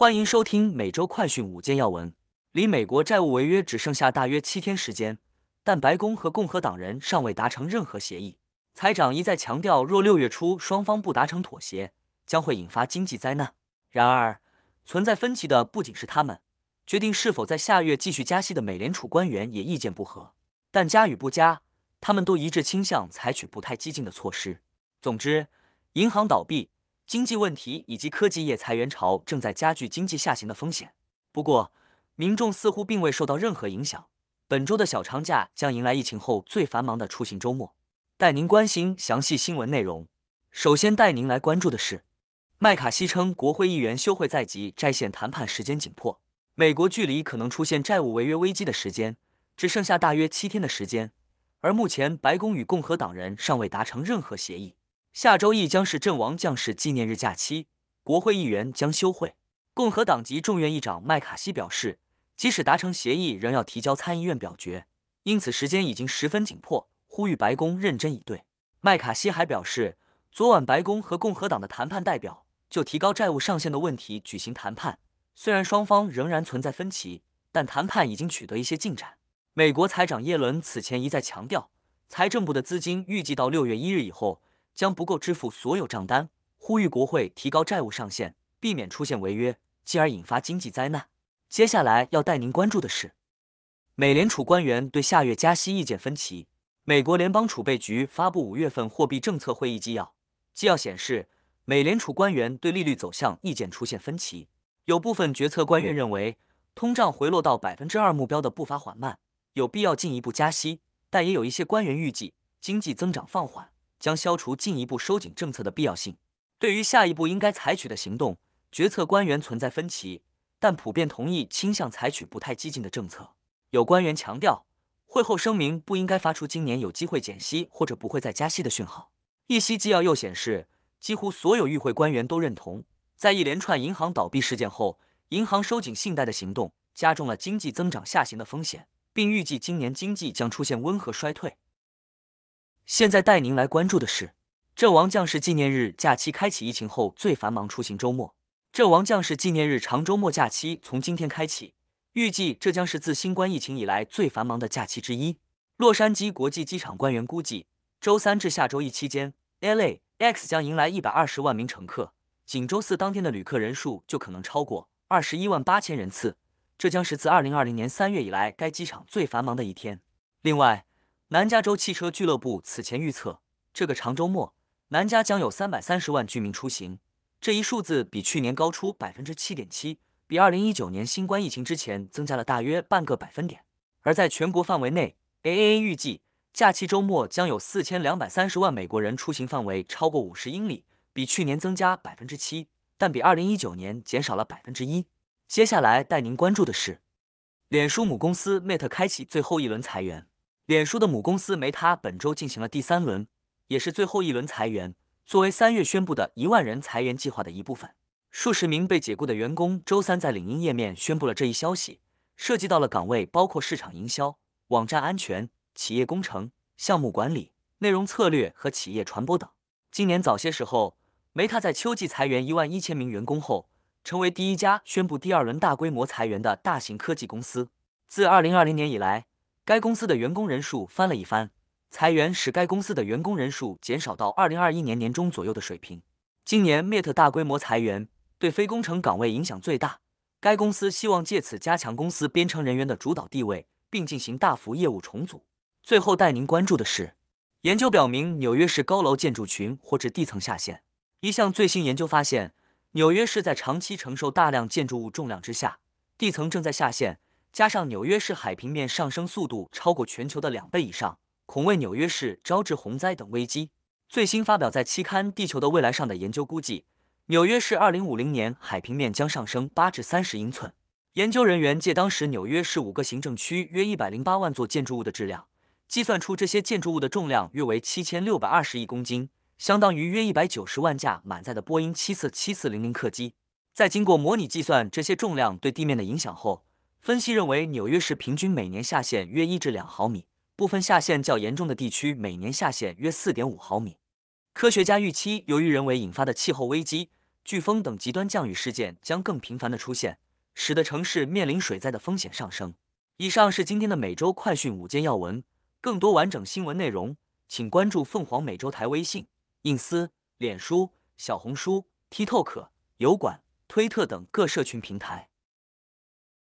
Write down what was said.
欢迎收听每周快讯五件要闻。离美国债务违约只剩下大约七天时间，但白宫和共和党人尚未达成任何协议。财长一再强调，若六月初双方不达成妥协，将会引发经济灾难。然而，存在分歧的不仅是他们，决定是否在下月继续加息的美联储官员也意见不合。但加与不加，他们都一致倾向采取不太激进的措施。总之，银行倒闭、经济问题以及科技业裁员潮正在加剧经济下行的风险。不过，民众似乎并未受到任何影响。本周的小长假将迎来疫情后最繁忙的出行周末。带您关心详细新闻内容。首先带您来关注的是，麦卡锡称国会议员休会在即，债线谈判时间紧迫。美国距离可能出现债务违约危机的时间只剩下大约七天的时间，而目前白宫与共和党人尚未达成任何协议。下周一将是阵亡将士纪念日假期，国会议员将休会。共和党籍众院议长麦卡锡表示，即使达成协议，仍要提交参议院表决，因此时间已经十分紧迫。呼吁白宫认真以对。麦卡锡还表示，昨晚白宫和共和党的谈判代表就提高债务上限的问题举行谈判，虽然双方仍然存在分歧，但谈判已经取得一些进展。美国财长耶伦此前一再强调，财政部的资金预计到六月一日以后将不够支付所有账单，呼吁国会提高债务上限，避免出现违约，继而引发经济灾难。接下来要带您关注的是，美联储官员对下月加息意见分歧。美国联邦储备局发布五月份货币政策会议纪要，纪要显示，美联储官员对利率走向意见出现分歧。有部分决策官员认为，通胀回落到百分之二目标的步伐缓慢，有必要进一步加息；但也有一些官员预计，经济增长放缓将消除进一步收紧政策的必要性。对于下一步应该采取的行动，决策官员存在分歧，但普遍同意倾向采取不太激进的政策。有官员强调。会后声明不应该发出今年有机会减息或者不会再加息的讯号。一息纪要又显示，几乎所有与会官员都认同，在一连串银行倒闭事件后，银行收紧信贷的行动加重了经济增长下行的风险，并预计今年经济将出现温和衰退。现在带您来关注的是，阵亡将士纪念日假期开启疫情后最繁忙出行周末。阵亡将士纪念日长周末假期从今天开启。预计这将是自新冠疫情以来最繁忙的假期之一。洛杉矶国际机场官员估计，周三至下周一期间，LAX 将迎来一百二十万名乘客，仅周四当天的旅客人数就可能超过二十一万八千人次，这将是自二零二零年三月以来该机场最繁忙的一天。另外，南加州汽车俱乐部此前预测，这个长周末南加将有三百三十万居民出行，这一数字比去年高出百分之七点七。比二零一九年新冠疫情之前增加了大约半个百分点，而在全国范围内，AAA 预计假期周末将有四千两百三十万美国人出行范围超过五十英里，比去年增加百分之七，但比二零一九年减少了百分之一。接下来带您关注的是，脸书母公司 Meta 开启最后一轮裁员。脸书的母公司梅塔本周进行了第三轮，也是最后一轮裁员，作为三月宣布的一万人裁员计划的一部分。数十名被解雇的员工周三在领英页面宣布了这一消息，涉及到了岗位包括市场营销、网站安全、企业工程、项目管理、内容策略和企业传播等。今年早些时候，梅塔在秋季裁员一万一千名员工后，成为第一家宣布第二轮大规模裁员的大型科技公司。自二零二零年以来，该公司的员工人数翻了一番，裁员使该公司的员工人数减少到二零二一年年中左右的水平。今年 Meta 大规模裁员。对非工程岗位影响最大。该公司希望借此加强公司编程人员的主导地位，并进行大幅业务重组。最后带您关注的是，研究表明纽约市高楼建筑群或至地层下陷。一项最新研究发现，纽约市在长期承受大量建筑物重量之下，地层正在下陷。加上纽约市海平面上升速度超过全球的两倍以上，恐为纽约市招致洪灾等危机。最新发表在期刊《地球的未来》上的研究估计。纽约市二零五零年海平面将上升八至三十英寸。研究人员借当时纽约市五个行政区约一百零八万座建筑物的质量，计算出这些建筑物的重量约为七千六百二十亿公斤，相当于约一百九十万架满载的波音七四七四零零客机。在经过模拟计算这些重量对地面的影响后，分析认为纽约市平均每年下陷约一至两毫米，部分下陷较严重的地区每年下陷约四点五毫米。科学家预期，由于人为引发的气候危机。飓风等极端降雨事件将更频繁的出现，使得城市面临水灾的风险上升。以上是今天的每周快讯五件要闻，更多完整新闻内容，请关注凤凰美洲台微信、隐私、脸书、小红书、TikTok、油管、推特等各社群平台。